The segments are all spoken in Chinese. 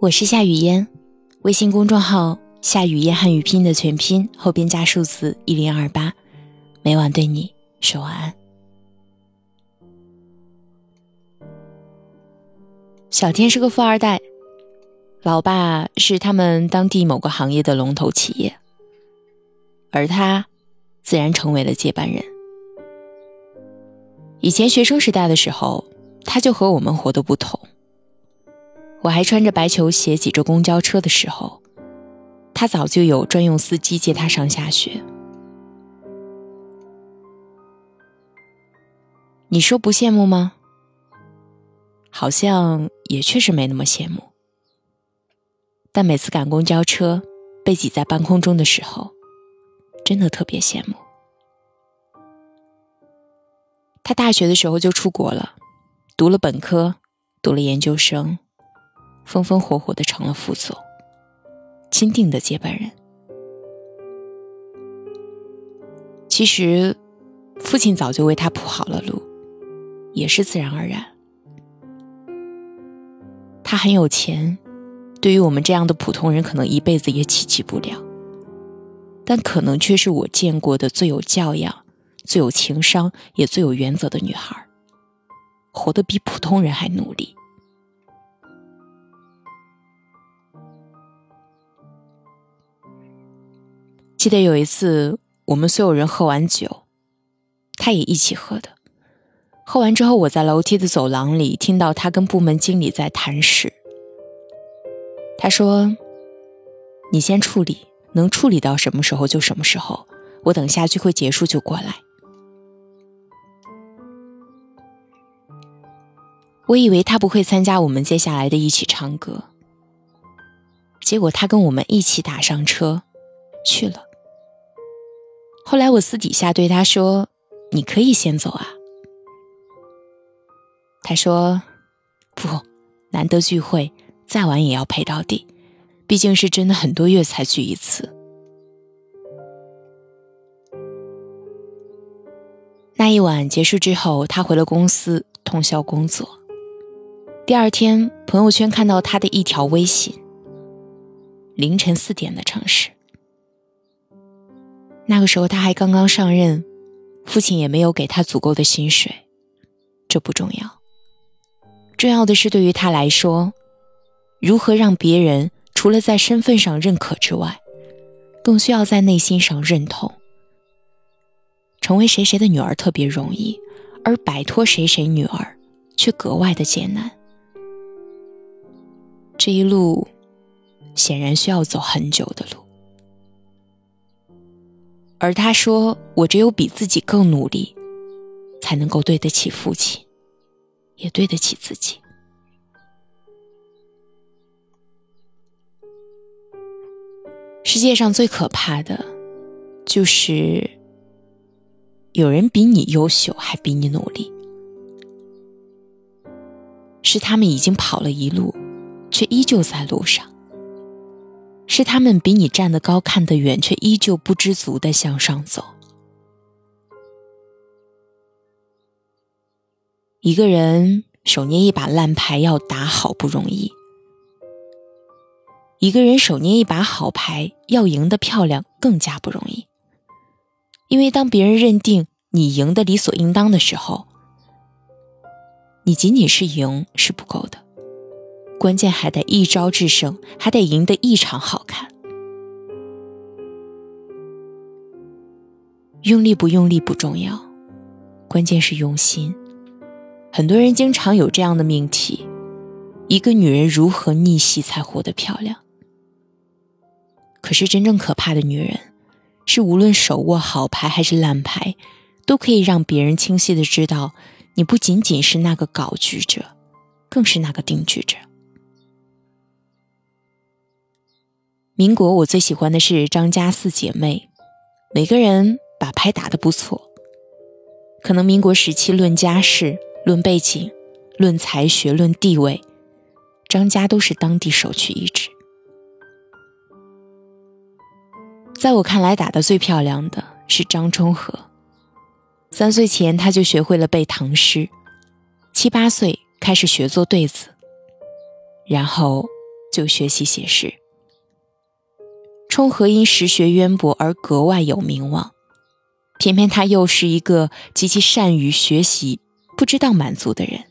我是夏雨嫣，微信公众号“夏雨嫣汉语拼音”的全拼后边加数字一零二八，每晚对你说晚安。小天是个富二代，老爸是他们当地某个行业的龙头企业，而他自然成为了接班人。以前学生时代的时候，他就和我们活得不同。我还穿着白球鞋挤着公交车的时候，他早就有专用司机接他上下学。你说不羡慕吗？好像也确实没那么羡慕。但每次赶公交车被挤在半空中的时候，真的特别羡慕。他大学的时候就出国了，读了本科，读了研究生。风风火火的成了副总，钦定的接班人。其实，父亲早就为他铺好了路，也是自然而然。他很有钱，对于我们这样的普通人，可能一辈子也企及不了，但可能却是我见过的最有教养、最有情商，也最有原则的女孩，活得比普通人还努力。记得有一次，我们所有人喝完酒，他也一起喝的。喝完之后，我在楼梯的走廊里听到他跟部门经理在谈事。他说：“你先处理，能处理到什么时候就什么时候，我等下聚会结束就过来。”我以为他不会参加我们接下来的一起唱歌，结果他跟我们一起打上车去了。后来我私底下对他说：“你可以先走啊。”他说：“不，难得聚会，再晚也要陪到底，毕竟是真的很多月才聚一次。”那一晚结束之后，他回了公司通宵工作。第二天，朋友圈看到他的一条微信：“凌晨四点的城市。”那个时候他还刚刚上任，父亲也没有给他足够的薪水，这不重要。重要的是对于他来说，如何让别人除了在身份上认可之外，更需要在内心上认同。成为谁谁的女儿特别容易，而摆脱谁谁女儿却格外的艰难。这一路显然需要走很久的路。而他说：“我只有比自己更努力，才能够对得起父亲，也对得起自己。世界上最可怕的，就是有人比你优秀，还比你努力，是他们已经跑了一路，却依旧在路上。”是他们比你站得高、看得远，却依旧不知足的向上走。一个人手捏一把烂牌要打好不容易，一个人手捏一把好牌要赢得漂亮更加不容易。因为当别人认定你赢得理所应当的时候，你仅仅是赢是不够的。关键还得一招制胜，还得赢得异常好看。用力不用力不重要，关键是用心。很多人经常有这样的命题：一个女人如何逆袭才活得漂亮？可是真正可怕的女人，是无论手握好牌还是烂牌，都可以让别人清晰的知道，你不仅仅是那个搞局者，更是那个定局者。民国，我最喜欢的是张家四姐妹，每个人把牌打得不错。可能民国时期论家世、论背景、论才学、论地位，张家都是当地首屈一指。在我看来，打得最漂亮的是张充和。三岁前他就学会了背唐诗，七八岁开始学做对子，然后就学习写诗。冲和因实学渊博而格外有名望，偏偏他又是一个极其善于学习、不知道满足的人。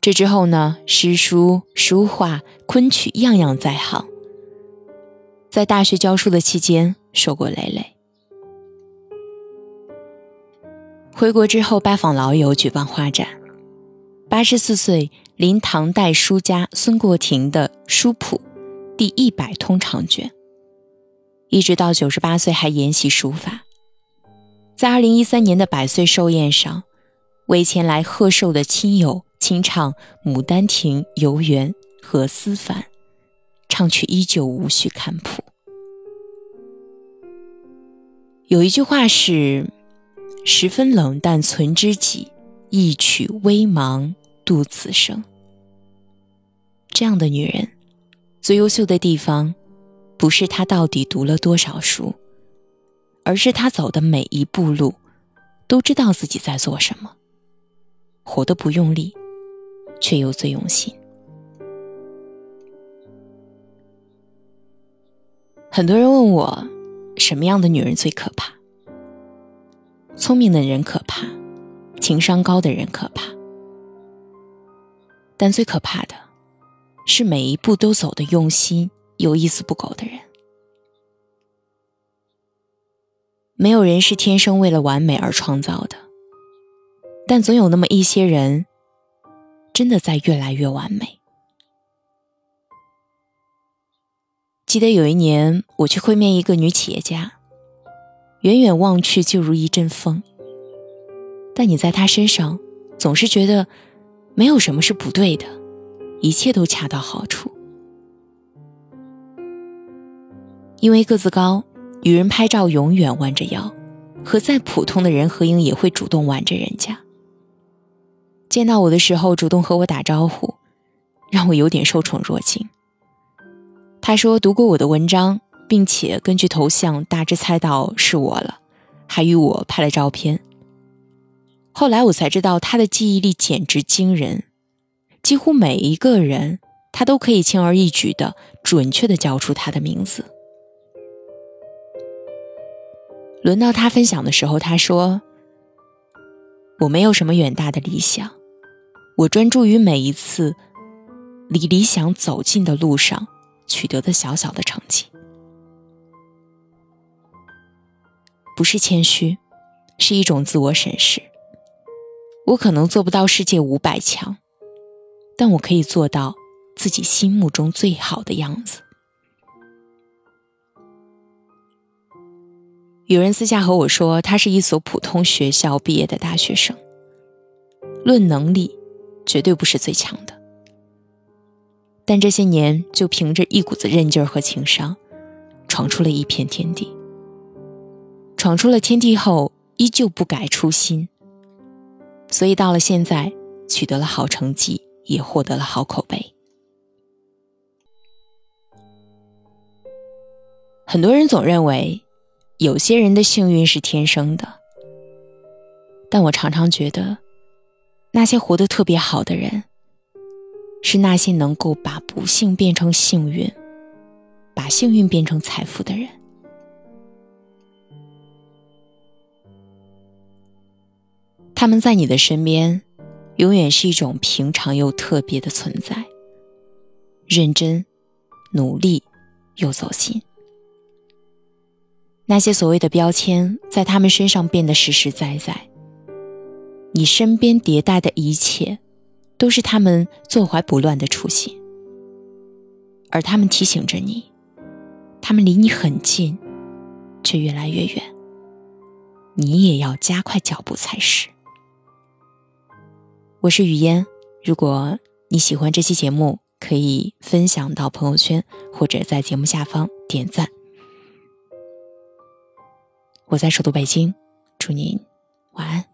这之后呢，诗书、书画、昆曲样样在行。在大学教书的期间，受过累累。回国之后，拜访老友，举办画展。八十四岁，临唐代书家孙过庭的书谱第一百通长卷。一直到九十八岁还研习书法，在二零一三年的百岁寿宴上，为前来贺寿的亲友清唱《牡丹亭》《游园》和《思凡》，唱曲依旧无需看谱。有一句话是：“十分冷淡存知己，一曲微茫度此生。”这样的女人，最优秀的地方。不是他到底读了多少书，而是他走的每一步路，都知道自己在做什么，活得不用力，却又最用心。很多人问我，什么样的女人最可怕？聪明的人可怕，情商高的人可怕，但最可怕的是每一步都走的用心。有一丝不苟的人，没有人是天生为了完美而创造的，但总有那么一些人，真的在越来越完美。记得有一年，我去会面一个女企业家，远远望去就如一阵风，但你在她身上总是觉得没有什么是不对的，一切都恰到好处。因为个子高，与人拍照永远弯着腰，和再普通的人合影也会主动挽着人家。见到我的时候主动和我打招呼，让我有点受宠若惊。他说读过我的文章，并且根据头像大致猜到是我了，还与我拍了照片。后来我才知道他的记忆力简直惊人，几乎每一个人他都可以轻而易举的准确的叫出他的名字。轮到他分享的时候，他说：“我没有什么远大的理想，我专注于每一次离理想走近的路上取得的小小的成绩。不是谦虚，是一种自我审视。我可能做不到世界五百强，但我可以做到自己心目中最好的样子。”有人私下和我说，他是一所普通学校毕业的大学生，论能力，绝对不是最强的。但这些年，就凭着一股子韧劲儿和情商，闯出了一片天地。闯出了天地后，依旧不改初心，所以到了现在，取得了好成绩，也获得了好口碑。很多人总认为。有些人的幸运是天生的，但我常常觉得，那些活得特别好的人，是那些能够把不幸变成幸运，把幸运变成财富的人。他们在你的身边，永远是一种平常又特别的存在，认真、努力又走心。那些所谓的标签，在他们身上变得实实在在。你身边迭代的一切，都是他们坐怀不乱的初心，而他们提醒着你，他们离你很近，却越来越远。你也要加快脚步才是。我是雨嫣，如果你喜欢这期节目，可以分享到朋友圈，或者在节目下方点赞。我在首都北京，祝您晚安。